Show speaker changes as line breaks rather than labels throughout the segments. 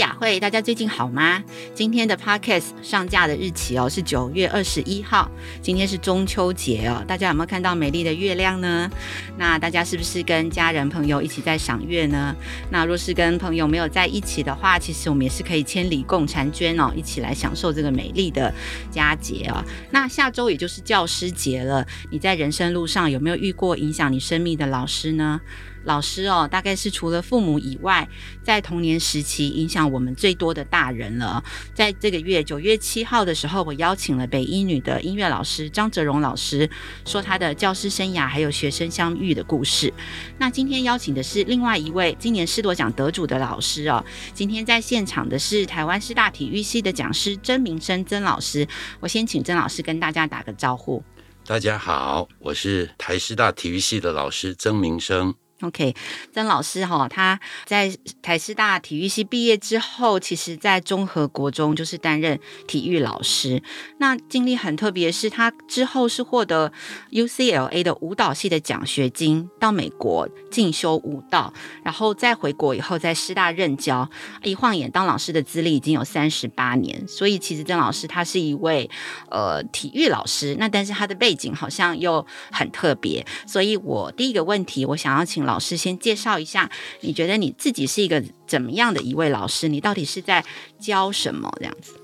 雅慧，大家最近好吗？今天的 podcast 上架的日期哦是九月二十一号，今天是中秋节哦，大家有没有看到美丽的月亮呢？那大家是不是跟家人朋友一起在赏月呢？那若是跟朋友没有在一起的话，其实我们也是可以千里共婵娟哦，一起来享受这个美丽的佳节哦。那下周也就是教师节了，你在人生路上有没有遇过影响你生命的老师呢？老师哦，大概是除了父母以外，在童年时期影响我们最多的大人了。在这个月九月七号的时候，我邀请了北一女的音乐老师张泽荣老师，说他的教师生涯还有学生相遇的故事。那今天邀请的是另外一位今年师铎奖得主的老师哦。今天在现场的是台湾师大体育系的讲师曾明生曾老师。我先请曾老师跟大家打个招呼。
大家好，我是台师大体育系的老师曾明生。
OK，曾老师哈，他在台师大体育系毕业之后，其实在综合国中就是担任体育老师。那经历很特别，是他之后是获得 UCLA 的舞蹈系的奖学金，到美国进修舞蹈，然后再回国以后在师大任教。一晃眼当老师的资历已经有三十八年，所以其实曾老师他是一位呃体育老师，那但是他的背景好像又很特别。所以我第一个问题，我想要请。老师先介绍一下，你觉得你自己是一个怎么样的一位老师？你到底是在教什么这样子？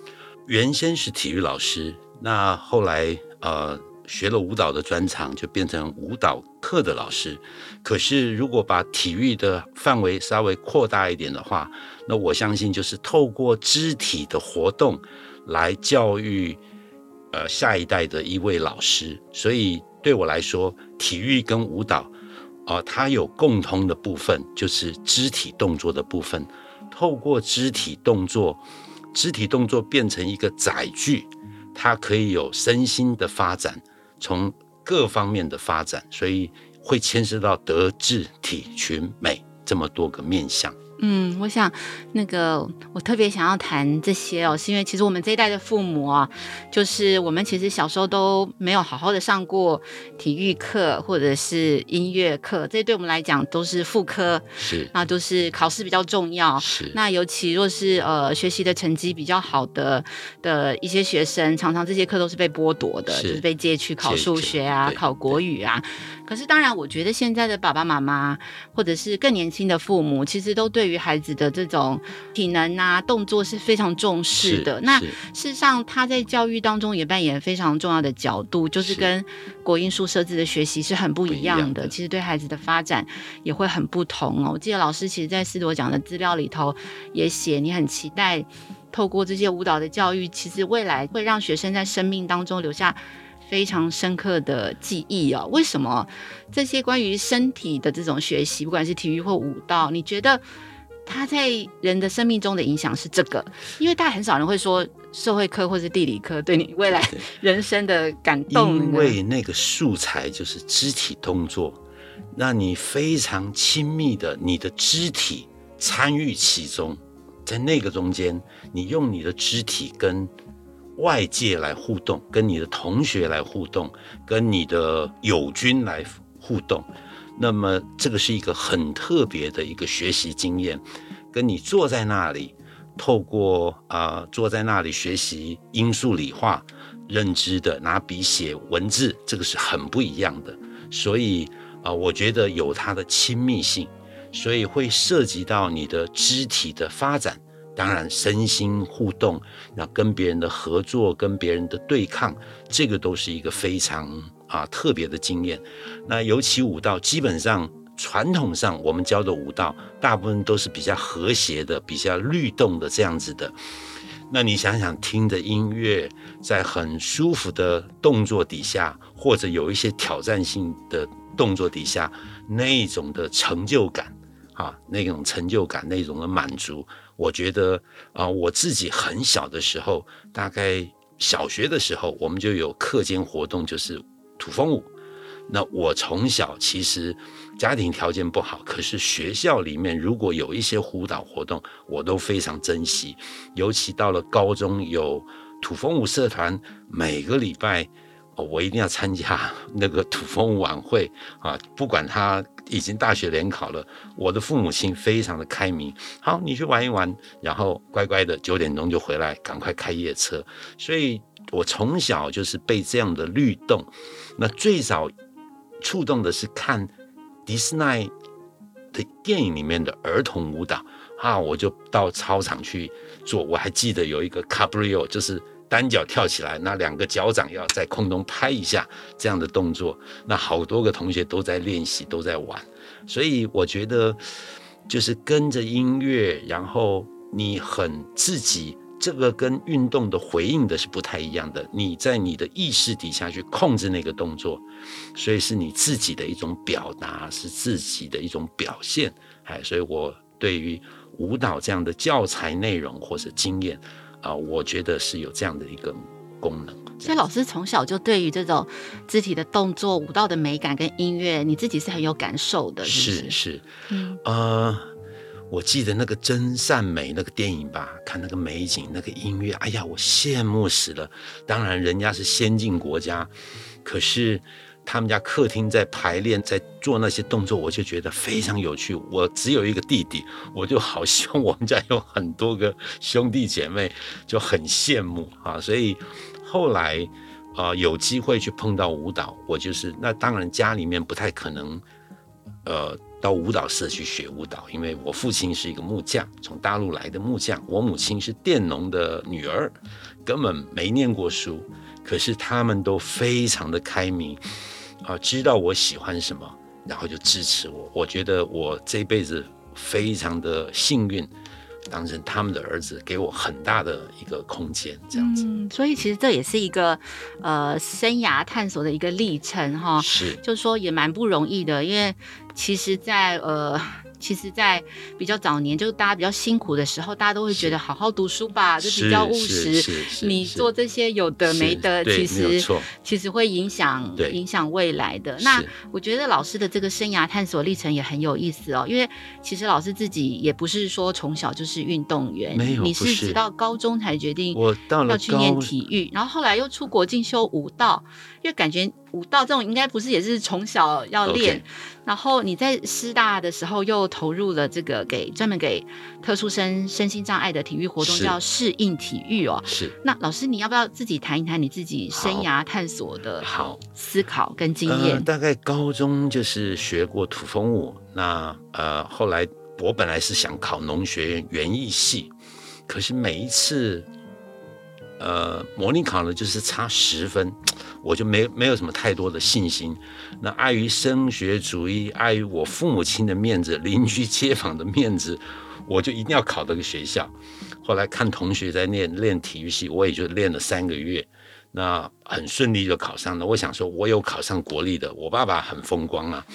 原先是体育老师，那后来呃学了舞蹈的专长，就变成舞蹈课的老师。可是如果把体育的范围稍微扩大一点的话，那我相信就是透过肢体的活动来教育呃下一代的一位老师。所以对我来说，体育跟舞蹈。啊，它有共通的部分，就是肢体动作的部分。透过肢体动作，肢体动作变成一个载具，它可以有身心的发展，从各方面的发展，所以会牵涉到德智体群美这么多个面向。
嗯，我想那个我特别想要谈这些哦，是因为其实我们这一代的父母啊，就是我们其实小时候都没有好好的上过体育课或者是音乐课，这对我们来讲都是副科，
是
那都是考试比较重要。
是
那尤其若是呃学习的成绩比较好的的一些学生，常常这些课都是被剥夺的，是就是被借去考数学啊、考国语啊。可是当然，我觉得现在的爸爸妈妈或者是更年轻的父母，其实都对。对于孩子的这种体能啊、动作是非常重视的。那事实上，他在教育当中也扮演非常重要的角度，就是跟国音数设置的学习是很不一样的。其实对孩子的发展也会很不同哦。我记得老师其实在师铎奖的资料里头也写，你很期待透过这些舞蹈的教育，其实未来会让学生在生命当中留下非常深刻的记忆哦。为什么这些关于身体的这种学习，不管是体育或舞蹈，你觉得？他在人的生命中的影响是这个，因为大家很少人会说社会科或是地理科对你未来人生的感动。
因为那个素材就是肢体动作，让你非常亲密的你的肢体参与其中，在那个中间，你用你的肢体跟外界来互动，跟你的同学来互动，跟你的友军来互动。那么这个是一个很特别的一个学习经验，跟你坐在那里，透过啊、坐在那里学习英数理化认知的拿笔写文字，这个是很不一样的。所以啊、我觉得有它的亲密性，所以会涉及到你的肢体的发展，当然身心互动，那跟别人的合作，跟别人的对抗，这个都是一个非常。啊，特别的经验。那尤其舞蹈，基本上传统上我们教的舞蹈，大部分都是比较和谐的、比较律动的这样子的。那你想想，听着音乐，在很舒服的动作底下，或者有一些挑战性的动作底下，那种的成就感，啊，那种成就感，那种的满足，我觉得啊，我自己很小的时候，大概小学的时候，我们就有课间活动，就是。土风舞，那我从小其实家庭条件不好，可是学校里面如果有一些舞蹈活动，我都非常珍惜。尤其到了高中有土风舞社团，每个礼拜我一定要参加那个土风舞晚会啊！不管他已经大学联考了，我的父母亲非常的开明。好，你去玩一玩，然后乖乖的九点钟就回来，赶快开夜车。所以我从小就是被这样的律动。那最早。触动的是看迪士尼的电影里面的儿童舞蹈啊，我就到操场去做。我还记得有一个 cabriole，就是单脚跳起来，那两个脚掌要在空中拍一下这样的动作。那好多个同学都在练习，都在玩。所以我觉得，就是跟着音乐，然后你很自己。这个跟运动的回应的是不太一样的，你在你的意识底下去控制那个动作，所以是你自己的一种表达，是自己的一种表现。哎，所以我对于舞蹈这样的教材内容或者经验啊，我觉得是有这样的一个功能。
所以老师从小就对于这种肢体的动作、舞蹈的美感跟音乐，你自己是很有感受的，是是，
是是，嗯呃。我记得那个真善美那个电影吧，看那个美景，那个音乐，哎呀，我羡慕死了。当然，人家是先进国家，可是他们家客厅在排练，在做那些动作，我就觉得非常有趣。我只有一个弟弟，我就好希望我们家有很多个兄弟姐妹，就很羡慕啊。所以后来啊，有机会去碰到舞蹈，我就是那当然家里面不太可能，呃。到舞蹈社去学舞蹈，因为我父亲是一个木匠，从大陆来的木匠。我母亲是佃农的女儿，根本没念过书。可是他们都非常的开明，啊，知道我喜欢什么，然后就支持我。我觉得我这辈子非常的幸运。当成他们的儿子，给我很大的一个空间，这样子。
嗯，所以其实这也是一个呃生涯探索的一个历程哈。
是，
就是说也蛮不容易的，因为其实在，在呃。其实，在比较早年，就是大家比较辛苦的时候，大家都会觉得好好读书吧，就比较务实。你做这些有的没的，其实其实会影响影响未来的。那我觉得老师的这个生涯探索历程也很有意思哦，因为其实老师自己也不是说从小就是运动员，
没有，
你是直到高中才决定我到了要去念体育，然后后来又出国进修舞蹈，因为感觉。舞蹈这种应该不是也是从小要练.然后你在师大的时候又投入了这个给专门给特殊生身心障碍的体育活动，叫适应体育哦。
是。
那老师，你要不要自己谈一谈你自己生涯探索的好思考跟经验？
呃，大概高中就是学过土风舞，那呃后来我本来是想考农学院园艺系，可是每一次。呃，模拟考呢，就是差十分，我就没没有什么太多的信心。那碍于升学主义，碍于我父母亲的面子、邻居街坊的面子，我就一定要考这个学校。后来看同学在练练体育系，我也就练了三个月，那很顺利就考上了。我想说，我有考上国立的，我爸爸很风光啊。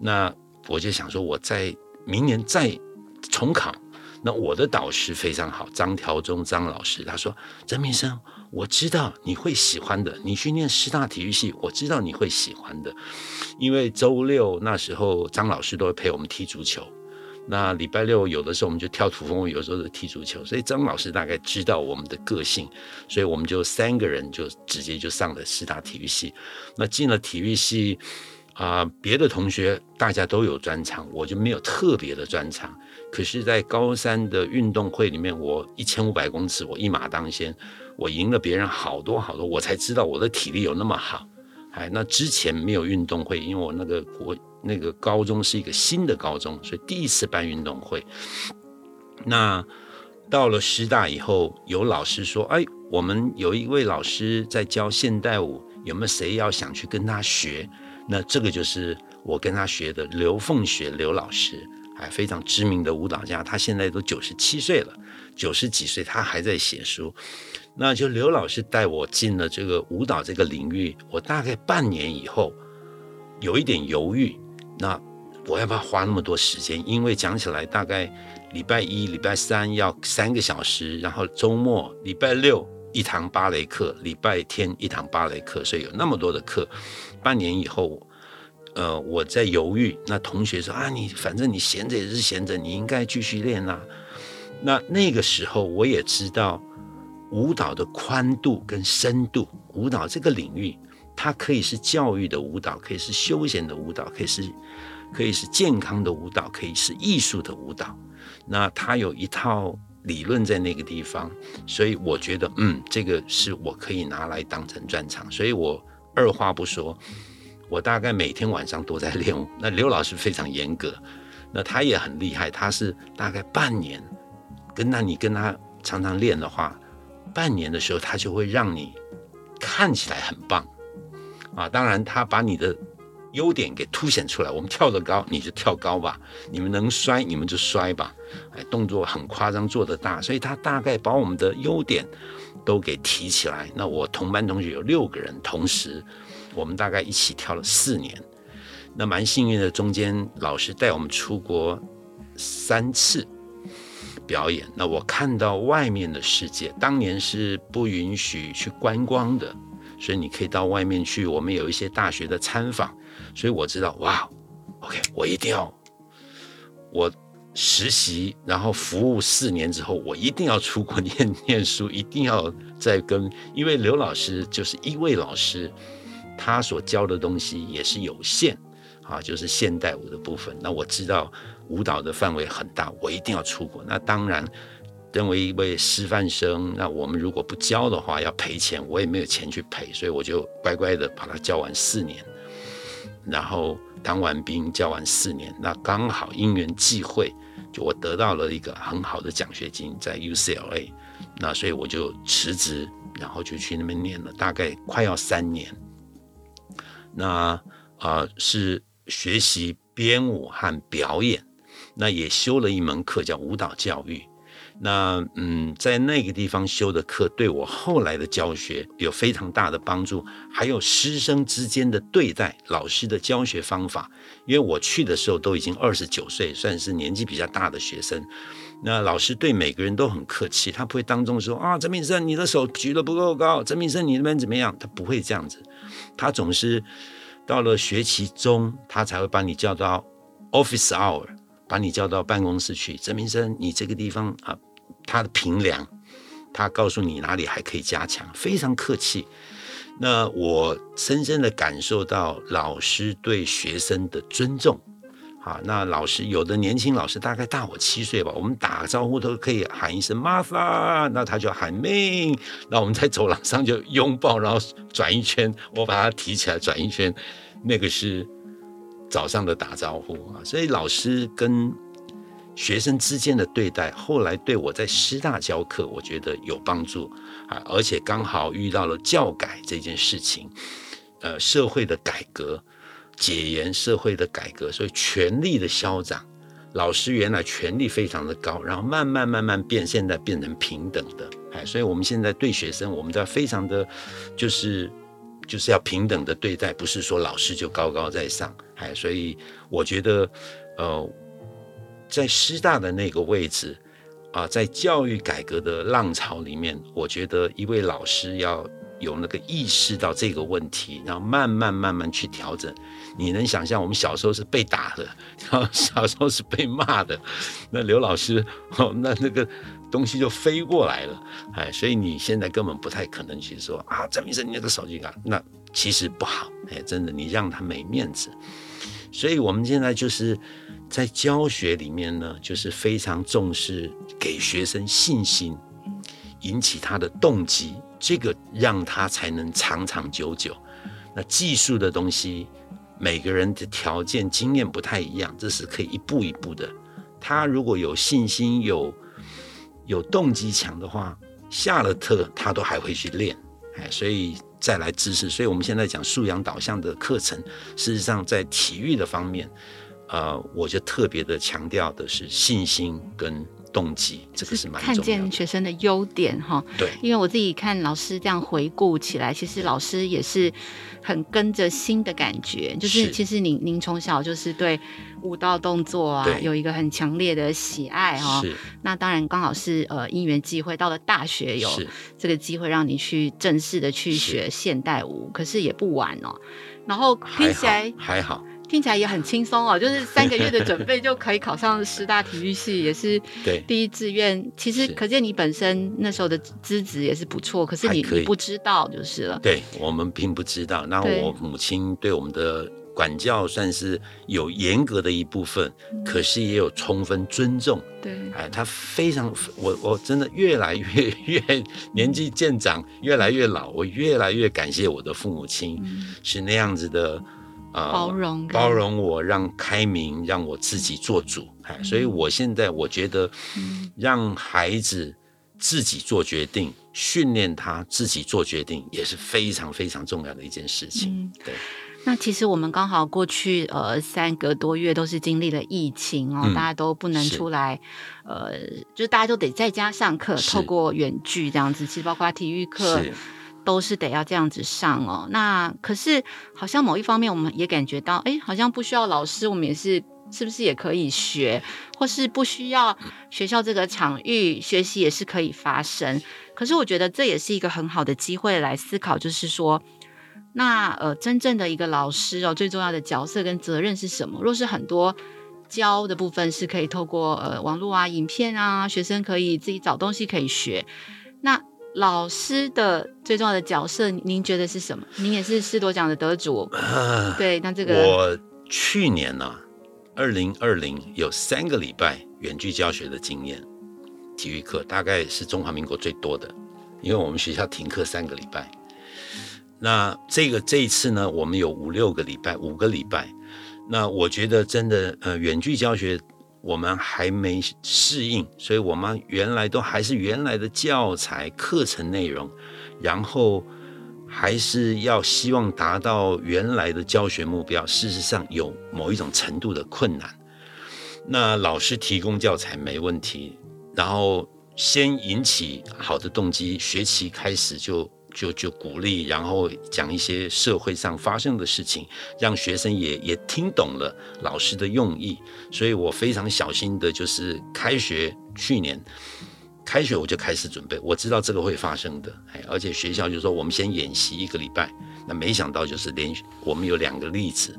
那我就想说，我在明年再重考。那我的导师非常好，张条中张老师，他说：“曾明生，我知道你会喜欢的，你去念师大体育系，我知道你会喜欢的，因为周六那时候张老师都会陪我们踢足球，那礼拜六有的时候我们就跳土风舞，有时候就踢足球，所以张老师大概知道我们的个性，所以我们就三个人就直接就上了师大体育系，那进了体育系。”啊、别的同学大家都有专长，我就没有特别的专长。可是，在高三的运动会里面，我一千五百公尺，我一马当先，我赢了别人好多好多，我才知道我的体力有那么好。哎，那之前没有运动会，因为我那个国那个高中是一个新的高中，所以第一次办运动会。那到了师大以后，有老师说：“哎，我们有一位老师在教现代舞，有没有谁要想去跟他学？”那这个就是我跟他学的刘凤雪刘老师，还非常知名的舞蹈家，他现在都九十七岁了，九十几岁他还在写书。那就刘老师带我进了这个舞蹈这个领域，我大概半年以后有一点犹豫，那我要不要花那么多时间？因为讲起来大概礼拜一、礼拜三要三个小时，然后周末礼拜六一堂芭蕾课，礼拜天一堂芭蕾课，所以有那么多的课。半年以后，呃，我在犹豫。那同学说啊，你反正你闲着也是闲着，你应该继续练啊。那那个时候我也知道舞蹈的宽度跟深度，舞蹈这个领域，它可以是教育的舞蹈，可以是休闲的舞蹈，可以是可以是健康的舞蹈，可以是艺术的舞蹈。那它有一套理论在那个地方，所以我觉得，嗯，这个是我可以拿来当成专长，所以我二话不说。我大概每天晚上都在练舞。那刘老师非常严格，那他也很厉害。他是大概半年，跟那你跟他常常练的话，半年的时候他就会让你看起来很棒啊。当然，他把你的优点给凸显出来。我们跳得高，你就跳高吧；你们能摔，你们就摔吧。哎，动作很夸张，做得大，所以他大概把我们的优点都给提起来。那我同班同学有六个人同时。我们大概一起跳了四年，那蛮幸运的，中间老师带我们出国三次表演。那我看到外面的世界，当年是不允许去观光的，所以你可以到外面去。我们有一些大学的参访，所以我知道，哇，OK，我一定要我实习，然后服务四年之后，我一定要出国念念书，一定要再跟，因为刘老师就是一位老师。他所教的东西也是有限，啊，就是现代舞的部分。那我知道舞蹈的范围很大，我一定要出国。那当然，身为一位师范生，那我们如果不教的话要赔钱，我也没有钱去赔，所以我就乖乖的把它教完四年，然后当完兵教完四年，那刚好因缘际会，就我得到了一个很好的奖学金在 UCLA，那所以我就辞职，然后就去那边念了，大概快要三年。那啊、是学习编舞和表演，那也修了一门课叫舞蹈教育。那嗯，在那个地方修的课，对我后来的教学有非常大的帮助。还有师生之间的对待，老师的教学方法。因为我去的时候都已经二十九岁，算是年纪比较大的学生。那老师对每个人都很客气，他不会当众说啊，曾明生你的手举得不够高，曾明生你那边怎么样？他不会这样子。他总是到了学期中，他才会把你叫到 office hour，把你叫到办公室去。曾明生，你这个地方啊，他的评量，他告诉你哪里还可以加强，非常客气。那我深深的感受到老师对学生的尊重。啊，那老师有的年轻老师大概大我七岁吧，我们打个招呼都可以喊一声 Martha，那他就喊命那我们在走廊上就拥抱，然后转一圈，我把他提起来转一圈，那个是早上的打招呼啊。所以老师跟学生之间的对待，后来对我在师大教课，我觉得有帮助啊，而且刚好遇到了教改这件事情，呃，社会的改革。解严社会的改革，所以权力的消长，老师原来权力非常的高，然后慢慢慢慢变，现在变成平等的，哎，所以我们现在对学生，我们都要非常的，就是就是要平等的对待，不是说老师就高高在上，哎，所以我觉得，呃，在师大的那个位置啊，在教育改革的浪潮里面，我觉得一位老师要。有那个意识到这个问题，然后慢慢慢慢去调整。你能想象我们小时候是被打的，然后小时候是被骂的，那刘老师 哦，那那个东西就飞过来了，哎，所以你现在根本不太可能去说啊，张医生你那个手机卡，那其实不好，哎，真的你让他没面子。所以我们现在就是在教学里面呢，就是非常重视给学生信心，引起他的动机。这个让他才能长长久久。那技术的东西，每个人的条件、经验不太一样，这是可以一步一步的。他如果有信心、有有动机强的话，下了课他都还会去练。哎，所以再来知识。所以我们现在讲素养导向的课程，事实上在体育的方面，呃，我就特别的强调的是信心跟。动机，这个是蛮重要的。
看见学生的优点哈，
对，
因为我自己看老师这样回顾起来，其实老师也是很跟着心的感觉，就是其实您您从小就是对舞蹈动作啊有一个很强烈的喜爱哈。是。那当然刚好是呃因缘机会到了大学有这个机会让你去正式的去学现代舞，可是也不晚哦。然后听起来
还好。还好
听起来也很轻松哦，就是三个月的准备就可以考上师大体育系，也是 第一志愿。其实可见你本身那时候的资质也是不错，可是你你不知道就是了。
对，我们并不知道。那我母亲对我们的管教算是有严格的一部分，可是也有充分尊重。
对，
哎，他非常，我我真的越来越越年纪渐长，越来越老，我越来越感谢我的父母亲，是那样子的。
呃、包容
包容我，让开明，让我自己做主。哎、嗯，所以我现在我觉得，让孩子自己做决定，训练他自己做决定，也是非常非常重要的一件事情。嗯、对。
那其实我们刚好过去呃三个多月都是经历了疫情哦，嗯、大家都不能出来，呃，就是大家都得在家上课，透过远距这样子，其实包括体育课。都是得要这样子上哦。那可是好像某一方面，我们也感觉到，哎，好像不需要老师，我们也是是不是也可以学，或是不需要学校这个场域学习也是可以发生。可是我觉得这也是一个很好的机会来思考，就是说，那呃，真正的一个老师哦，最重要的角色跟责任是什么？若是很多教的部分是可以透过呃网络啊、影片啊，学生可以自己找东西可以学，那。老师的最重要的角色，您觉得是什么？您也是师铎奖的得主，呃、对，那这个
我去年呢、啊，二零二零有三个礼拜远距教学的经验，体育课大概是中华民国最多的，因为我们学校停课三个礼拜。那这个这一次呢，我们有五六个礼拜，五个礼拜。那我觉得真的，呃，远距教学。我们还没适应，所以我们原来都还是原来的教材课程内容，然后还是要希望达到原来的教学目标。事实上有某一种程度的困难。那老师提供教材没问题，然后先引起好的动机，学期开始就。就就鼓励，然后讲一些社会上发生的事情，让学生也也听懂了老师的用意。所以我非常小心的，就是开学去年开学我就开始准备，我知道这个会发生的，哎，而且学校就说我们先演习一个礼拜，那没想到就是连续我们有两个例子，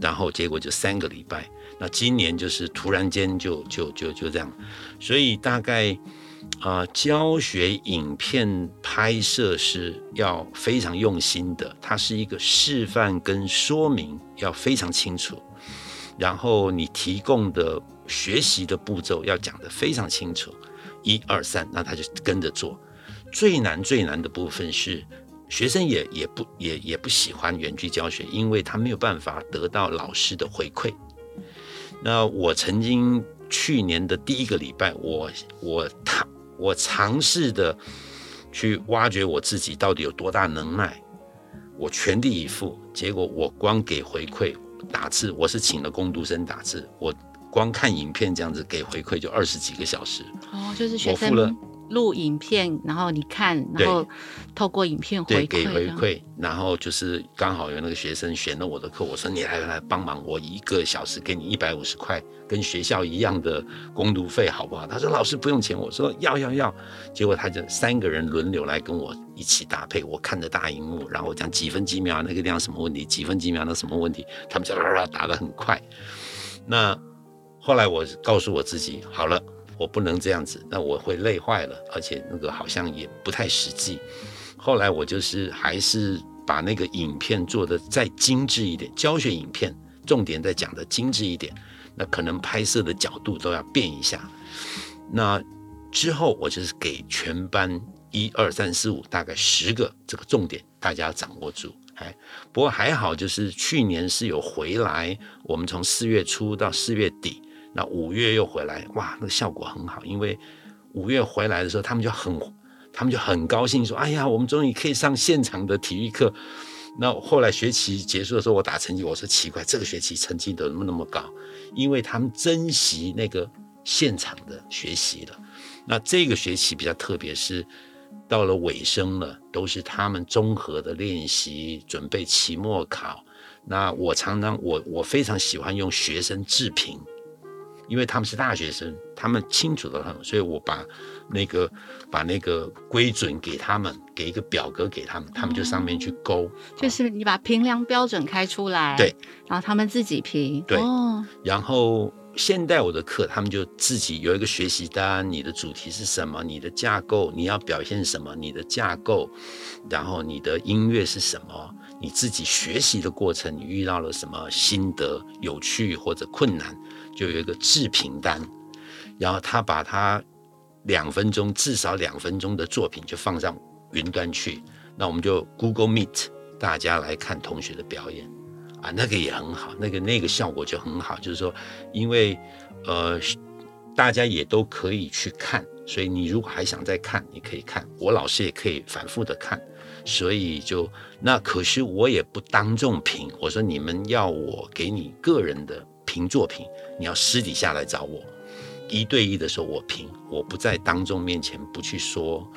然后结果就三个礼拜，那今年就是突然间就就就就这样，所以大概。啊、教学影片拍摄是要非常用心的，它是一个示范跟说明要非常清楚，然后你提供的学习的步骤要讲得非常清楚，一二三，那他就跟着做。最难最难的部分是学生也也不也也不喜欢远距教学，因为他没有办法得到老师的回馈。那我曾经去年的第一个礼拜，我我他。我尝试的去挖掘我自己到底有多大能耐，我全力以赴，结果我光给回馈打字，我是请了工读生打字，我光看影片这样子给回馈就二十几个小时。
哦，就是学生。录影片，然后你看，然后透过影片回馈，
给回馈，然后就是刚好有那个学生选了我的课，我说你来来帮忙，我一个小时给你一百五十块，跟学校一样的工读费，好不好？他说老师不用钱，我说要要要，结果他就三个人轮流来跟我一起搭配，我看着大荧幕，然后我讲几分几秒那个地方什么问题，几分几秒那什么问题，他们就啦啦打得很快。那后来我告诉我自己，好了。我不能这样子，那我会累坏了，而且那个好像也不太实际。后来我就是还是把那个影片做得再精致一点，教学影片重点再讲得精致一点，那可能拍摄的角度都要变一下。那之后我就是给全班一二三四五大概十个这个重点，大家掌握住。哎，不过还好，就是去年是有回来，我们从四月初到四月底。那五月又回来，哇，那个效果很好。因为五月回来的时候，他们就很，他们就很高兴，说：“哎呀，我们终于可以上现场的体育课。”那后来学期结束的时候，我打成绩，我说奇怪，这个学期成绩怎么那么高？因为他们珍惜那个现场的学习了。那这个学期比较特别，是到了尾声了，都是他们综合的练习，准备期末考。那我常常，我我非常喜欢用学生自评。因为他们是大学生，他们清楚的很，所以我把那个把那个规准给他们，给一个表格给他们，他们就上面去勾。
嗯、就是你把评量标准开出来，
对，
然后他们自己评，
对，
哦、
然后。现代我的课，他们就自己有一个学习单，你的主题是什么？你的架构，你要表现什么？你的架构，然后你的音乐是什么？你自己学习的过程，你遇到了什么心得、有趣或者困难，就有一个制评单。然后他把他两分钟，至少两分钟的作品就放上云端去，那我们就 Google Meet，大家来看同学的表演。啊，那个也很好，那个那个效果就很好，就是说，因为呃，大家也都可以去看，所以你如果还想再看，你可以看，我老师也可以反复的看，所以就那可是我也不当众评，我说你们要我给你个人的评作品，你要私底下来找我，一对一的时候我评，我不在当众面前不去说，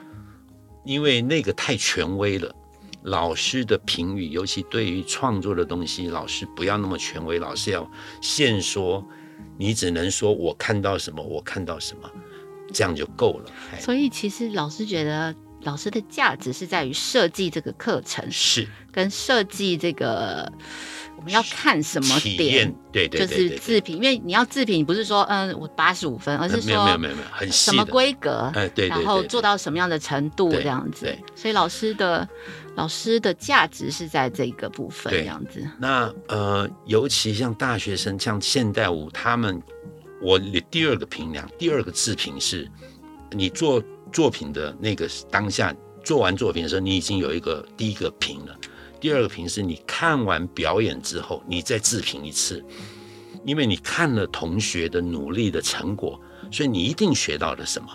因为那个太权威了。老师的评语，尤其对于创作的东西，老师不要那么权威，老师要现说，你只能说我看到什么，我看到什么，这样就够了。
所以其实老师觉得，老师的价值是在于设计这个课程，
是
跟设计这个。我们要看什么点？
对对对，
就是自评，因为你要自评，不是说嗯我八十五分，而是说
没有没有没有很细
什么规格，
哎对，
然后做到什么样的程度这样子。所以老师的老师的价值是在这个部分这样子。
那呃，尤其像大学生，像现代舞，他们我第二个评量，第二个自评是，你做作品的那个当下做完作品的时候，你已经有一个第一个评了。第二个评是你看完表演之后，你再自评一次，因为你看了同学的努力的成果，所以你一定学到了什么。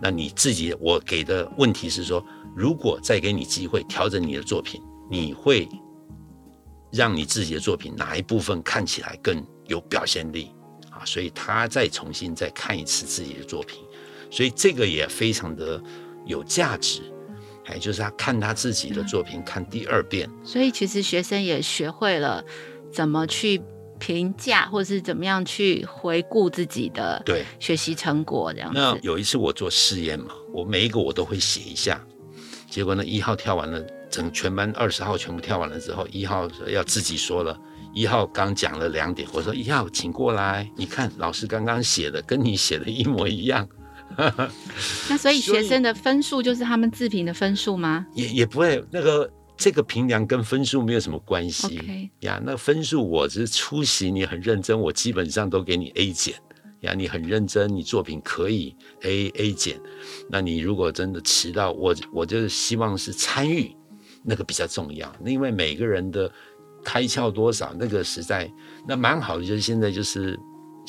那你自己，我给的问题是说，如果再给你机会调整你的作品，你会让你自己的作品哪一部分看起来更有表现力啊？所以他再重新再看一次自己的作品，所以这个也非常的有价值。哎，就是他看他自己的作品，看第二遍，
所以其实学生也学会了怎么去评价，或是怎么样去回顾自己的对学习成果这样子。
那有一次我做试验嘛，我每一个我都会写一下，结果呢，一号跳完了，整全班二十号全部跳完了之后，一号要自己说了，一号刚讲了两点，我说一号请过来，你看老师刚刚写的跟你写的一模一样。
那所以学生的分数就是他们自评的分数吗？
也也不会，那个这个评量跟分数没有什么关系。
Okay.
呀，那分数我只是出席，你很认真，我基本上都给你 A 减。呀，你很认真，你作品可以 A A 减。那你如果真的迟到，我我就是希望是参与，那个比较重要。因为每个人的开窍多少，那个实在那蛮好的，就是现在就是。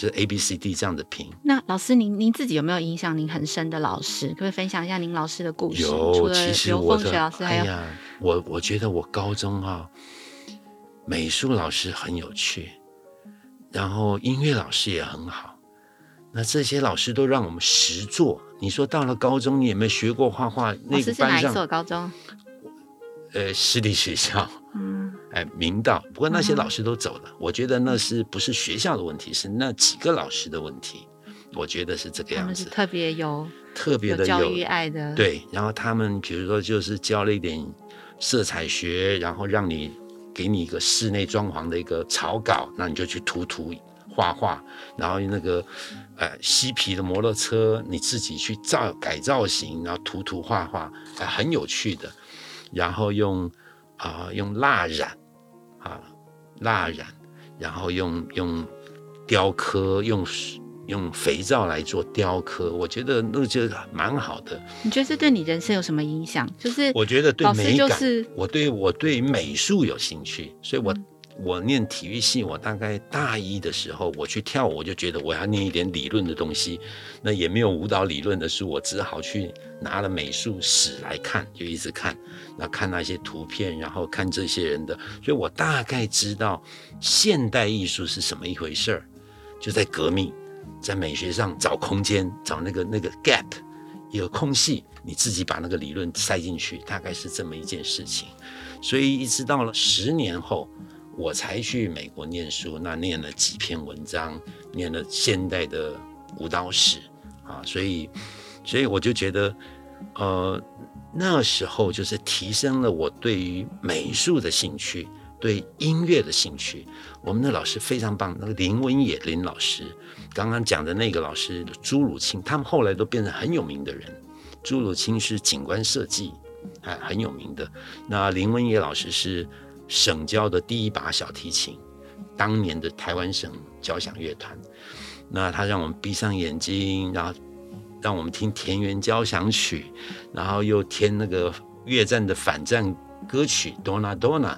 就是 A B C D 这样的评。
那老师您您自己有没有影响您很深的老师？可不可以分享一下您老师的故事？
有，其实我的
刘凤雪老师还有，
哎呀，我我觉得我高中啊，美术老师很有趣，然后音乐老师也很好。那这些老师都让我们实做。你说到了高中，你有没有学过画画？那个班上，是哪一所高中？呃，私立学校。嗯，哎，明道，不过那些老师都走了，嗯，我觉得那是不是学校的问题，是那几个老师的问题，我觉得是这个样子。特别有特别的有教育爱的，对。然后他们比如说就是教了一点色彩学，然后让你给你一个室内装潢的一个草稿，那你就去涂涂画画，然后那个呃嬉皮的摩托车你自己去造改造型，然后涂涂画画，哎，很有趣的。然后用。啊，用蜡染，啊，蜡染，然后用用雕刻，用用肥皂来做雕刻，我觉得那就蛮好的。
你觉得这对你人生有什么影响？就是
我觉得对美感，我对我对美术有兴趣，所以我。我念体育系，我大概大一的时候，我去跳舞，我就觉得我要念一点理论的东西。那也没有舞蹈理论的书，我只好去拿了美术史来看，就一直看，那看那些图片，然后看这些人的，所以我大概知道现代艺术是什么一回事儿。就在革命，在美学上找空间，找那个那个 gap，一个空隙，你自己把那个理论塞进去，大概是这么一件事情。所以一直到了十年后。我才去美国念书，那念了几篇文章，念了现代的舞蹈史啊，所以，所以我就觉得，呃，那时候就是提升了我对于美术的兴趣，对音乐的兴趣。我们的老师非常棒，那个林文野林老师，刚刚讲的那个老师朱汝清，他们后来都变成很有名的人。朱汝清是景观设计，还很有名的。那林文野老师是省交的第一把小提琴，当年的台湾省交响乐团。那他让我们闭上眼睛，然后让我们听田园交响曲，然后又听那个越战的反战歌曲《Donna Donna》，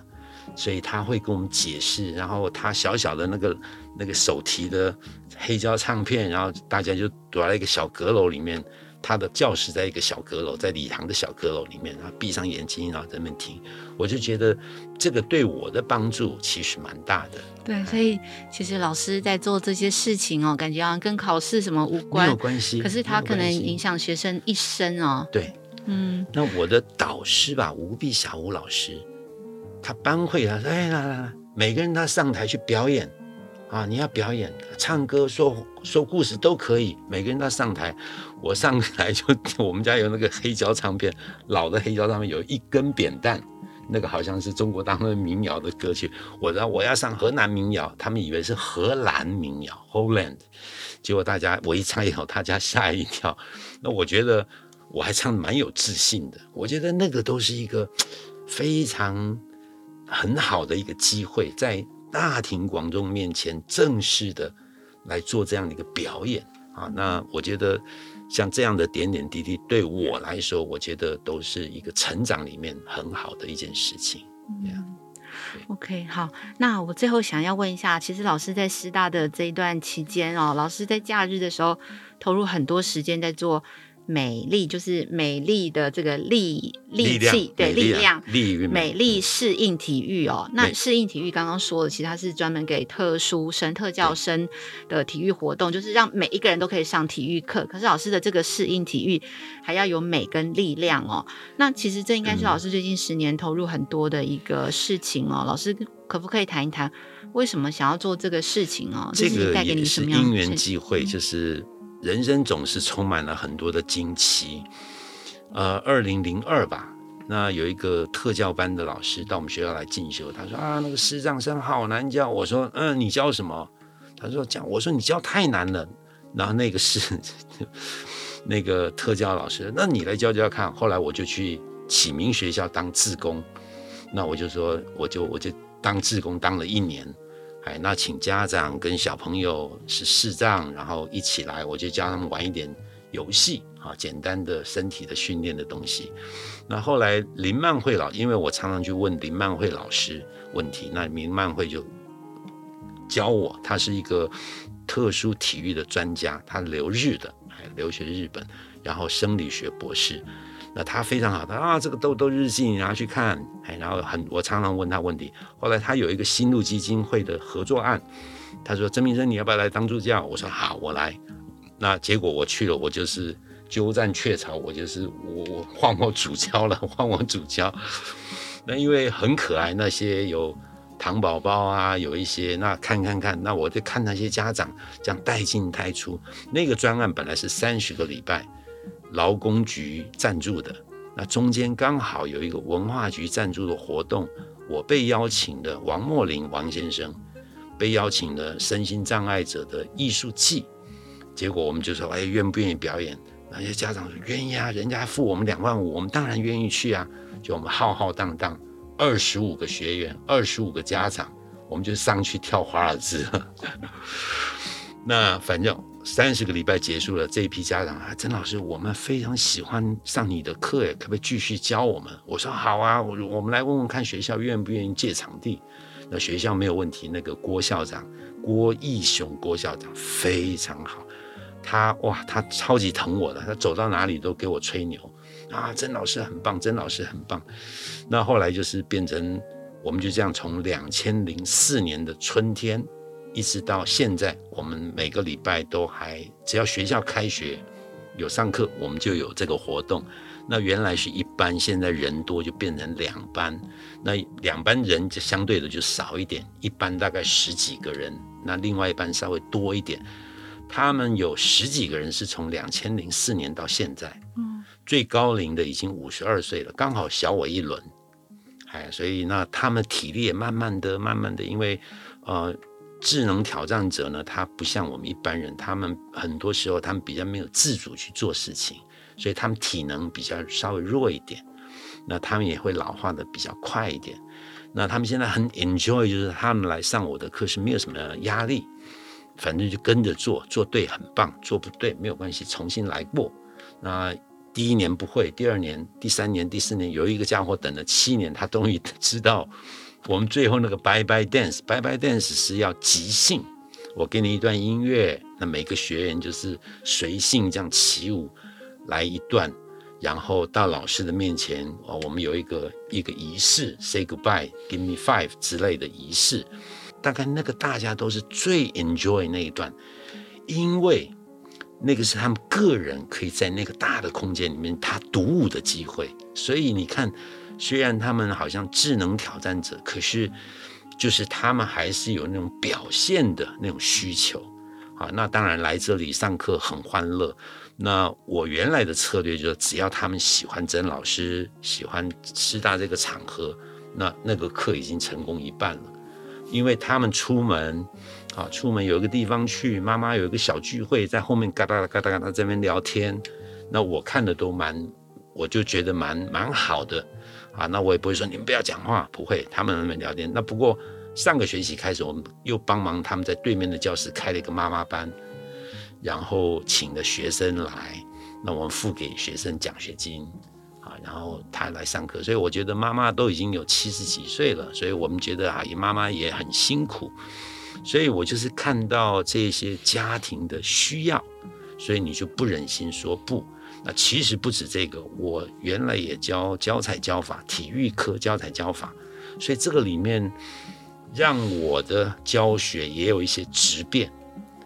所以他会跟我们解释。然后他小小的那个那个手提的黑胶唱片，然后大家就躲在一个小阁楼里面。他的教室在一个小阁楼，在礼堂的小阁楼里面，然后闭上眼睛，然后在那边听，我就觉得这个对我的帮助其实蛮大的。
对，所以其实老师在做这些事情哦，感觉好像跟考试什么无关，
没有关系。
可是他可能影响学生一生哦。
对，嗯。那我的导师吧，吴碧霞吴老师，他班会他说：“哎，来来来，每个人他上台去表演。”啊！你要表演、唱歌、说说故事都可以，每个人都上台。我上来就 我们家有那个黑胶唱片，老的黑胶唱片有一根扁担，那个好像是中国当地民谣的歌曲。我说我要上河南民谣，他们以为是荷兰民谣 （Holland），结果大家我一唱以后，大家吓一跳。那我觉得我还唱得蛮有自信的。我觉得那个都是一个非常很好的一个机会，在。大庭广众面前正式的来做这样的一个表演啊，那我觉得像这样的点点滴滴对我来说，我觉得都是一个成长里面很好的一件事情。
嗯，OK，好，那我最后想要问一下，其实老师在师大的这一段期间哦，老师在假日的时候投入很多时间在做。美丽就是美丽的这个力力气，对力量，
力
美丽适应体育哦。那适应体育刚刚说了，其实它是专门给特殊生、特教生的体育活动，就是让每一个人都可以上体育课。可是老师的这个适应体育还要有美跟力量哦。那其实这应该是老师最近十年投入很多的一个事情哦。老师可不可以谈一谈为什么想要做这个事情哦？
这个
带给你什么样的
因缘际会，就是。人生总是充满了很多的惊奇。呃，二零零二吧，那有一个特教班的老师到我们学校来进修，他说啊，那个视障生好难教。我说，嗯，你教什么？他说讲，我说你教太难了。然后那个是 那个特教老师，那你来教教看。后来我就去启明学校当志工，那我就说，我就我就当志工当了一年。哎，那请家长跟小朋友是视障，然后一起来，我就教他们玩一点游戏啊，简单的身体的训练的东西。那后来林曼慧老，因为我常常去问林曼慧老师问题，那林曼慧就教我，他是一个特殊体育的专家，他留日的，哎，留学日本，然后生理学博士。那他非常好，他啊，这个豆豆日记你拿去看，哎，然后很，我常常问他问题。后来他有一个新路基金会的合作案，他说：“曾明生，你要不要来当助教？”我说：“好，我来。”那结果我去了，我就是鸠占鹊巢，我就是我我 换我主教了，换我主教。那因为很可爱，那些有糖宝宝啊，有一些那看看看，那我就看那些家长这样带进带出。那个专案本来是三十个礼拜。劳工局赞助的，那中间刚好有一个文化局赞助的活动，我被邀请的王墨林王先生，被邀请的身心障碍者的艺术季，结果我们就说，哎，愿不愿意表演？那些家长说愿意啊，人家付我们两万五，我们当然愿意去啊。就我们浩浩荡荡二十五个学员，二十五个家长，我们就上去跳华尔兹。那反正。三十个礼拜结束了，这一批家长啊，曾老师，我们非常喜欢上你的课，哎，可不可以继续教我们？我说好啊，我 我们来问问看学校愿不愿意借场地。那学校没有问题，那个郭校长郭义雄郭校长非常好，他哇，他超级疼我的，他走到哪里都给我吹牛啊，曾老师很棒，曾老师很棒。那后来就是变成，我们就这样从两千零四年的春天。一直到现在，我们每个礼拜都还，只要学校开学有上课，我们就有这个活动。那原来是一班，现在人多就变成两班。那两班人就相对的就少一点，一班大概十几个人，那另外一班稍微多一点。他们有十几个人是从两千零四年到现在，嗯，最高龄的已经五十二岁了，刚好小我一轮。哎，所以那他们体力也慢慢的、慢慢的，因为呃，智能挑战者呢，他不像我们一般人，他们很多时候他们比较没有自主去做事情。所以他们体能比较稍微弱一点，那他们也会老化的比较快一点。那他们现在很 enjoy，就是他们来上我的课是没有什么压力，反正就跟着做，做对很棒，做不对没有关系，重新来过。那第一年不会，第二年、第三年、第四年，有一个家伙等了七年，他终于知道我们最后那个 bye bye dance，bye bye dance 是要即兴，我给你一段音乐，那每个学员就是随性这样起舞。来一段，然后到老师的面前，哦，我们有一个一个仪式，say goodbye，give me five 之类的仪式。大概那个大家都是最 enjoy 那一段，因为那个是他们个人可以在那个大的空间里面他独舞的机会。所以你看，虽然他们好像智能挑战者，可是就是他们还是有那种表现的那种需求。啊，那当然来这里上课很欢乐。那我原来的策略就是，只要他们喜欢曾老师，喜欢师大这个场合，那那个课已经成功一半了。因为他们出门，啊，出门有一个地方去，妈妈有一个小聚会，在后面嘎哒嘎哒嘎哒这边聊天，那我看的都蛮，我就觉得蛮蛮好的，啊，那我也不会说你们不要讲话，不会，他们那边聊天。那不过上个学期开始，我们又帮忙他们在对面的教室开了一个妈妈班。然后请的学生来，那我们付给学生奖学金，啊，然后他来上课。所以我觉得妈妈都已经有七十几岁了，所以我们觉得啊，妈妈也很辛苦。所以我就是看到这些家庭的需要，所以你就不忍心说不。那其实不止这个，我原来也教教材教法，体育课教材教法，所以这个里面让我的教学也有一些质变。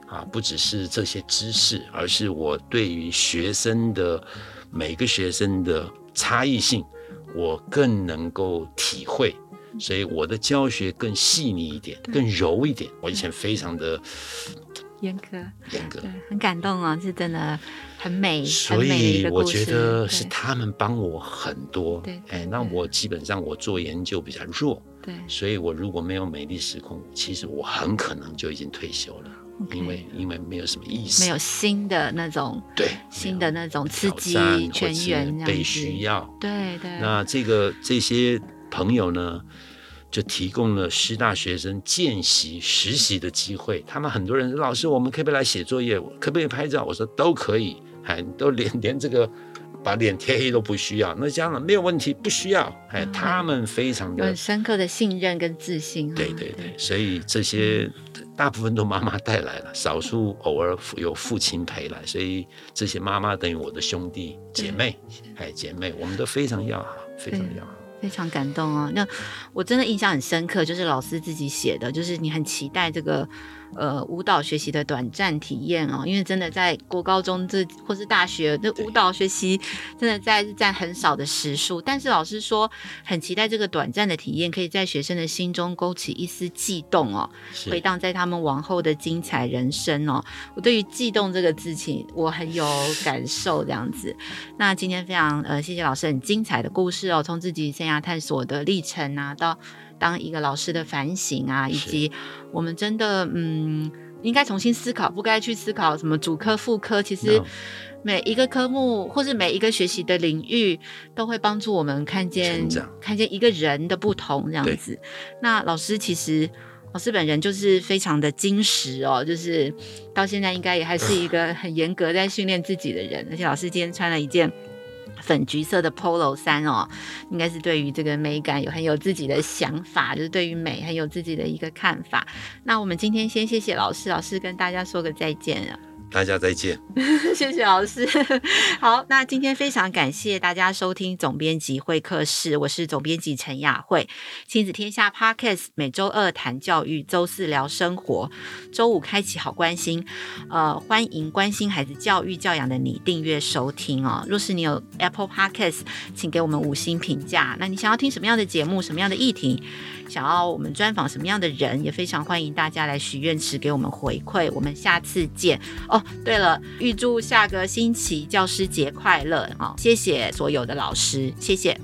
啊，不只是这些知识，而是我对于学生的每个学生的差异性，我更能够体会，所以我的教学更细腻一点，更柔一点。我以前非常的
严格，
严格，
对，很感动啊，是真的很美，
所以我觉得是他们帮我很多。
对，
哎，那我基本上我做研究比较弱，
对，
所以我如果没有美丽时空，其实我很可能就已经退休了。Okay, 因为因为没有什么意思，
没有新的那种
对
新的那种刺激全员
被需要，
对对。
那这个这些朋友呢，就提供了师大学生见习实习的机会。他们很多人说：“老师，我们可不可以来写作业？可不可以拍照？”我说：“都可以，哎都连 连这个。”把脸贴黑都不需要，那家长没有问题，不需要。哎，他们非常的
很深刻的信任跟自信。
对对对，所以这些大部分都妈妈带来了，少数偶尔有父亲陪来，所以这些妈妈等于我的兄弟姐妹，哎，姐妹，我们都非常要好，非常要好，
非常感动哦。那我真的印象很深刻，就是老师自己写的，就是你很期待这个。呃，舞蹈学习的短暂体验哦，因为真的在国高中这或是大学，这舞蹈学习真的在占很少的时数。但是老师说，很期待这个短暂的体验，可以在学生的心中勾起一丝悸动哦，回荡在他们往后的精彩人生哦。我对于“悸动”这个字情，我很有感受，这样子。那今天非常呃，谢谢老师很精彩的故事哦，从自己生涯探索的历程啊，到。当一个老师的反省啊，以及我们真的嗯，应该重新思考，不该去思考什么主科副科。其实每一个科目或是每一个学习的领域，都会帮助我们看见看见一个人的不同这样子。那老师其实老师本人就是非常的精实哦，就是到现在应该也还是一个很严格在训练自己的人。而且老师今天穿了一件。粉橘色的 Polo 衫哦，应该是对于这个美感有很有自己的想法，就是对于美很有自己的一个看法。那我们今天先谢谢老师，老师跟大家说个再见啊。
大家再见。
谢谢老师。好，那今天非常感谢大家收听总编辑会客室，我是总编辑陈雅慧。亲子天下 Podcast 每周二谈教育，周四聊生活，周五开启好关心。呃，欢迎关心孩子教育教养的你订阅收听哦。若是你有 Apple Podcast，请给我们五星评价。那你想要听什么样的节目，什么样的议题？想要我们专访什么样的人，也非常欢迎大家来许愿池给我们回馈。我们下次见哦。对了，预祝下个星期教师节快乐啊！谢谢所有的老师，谢谢。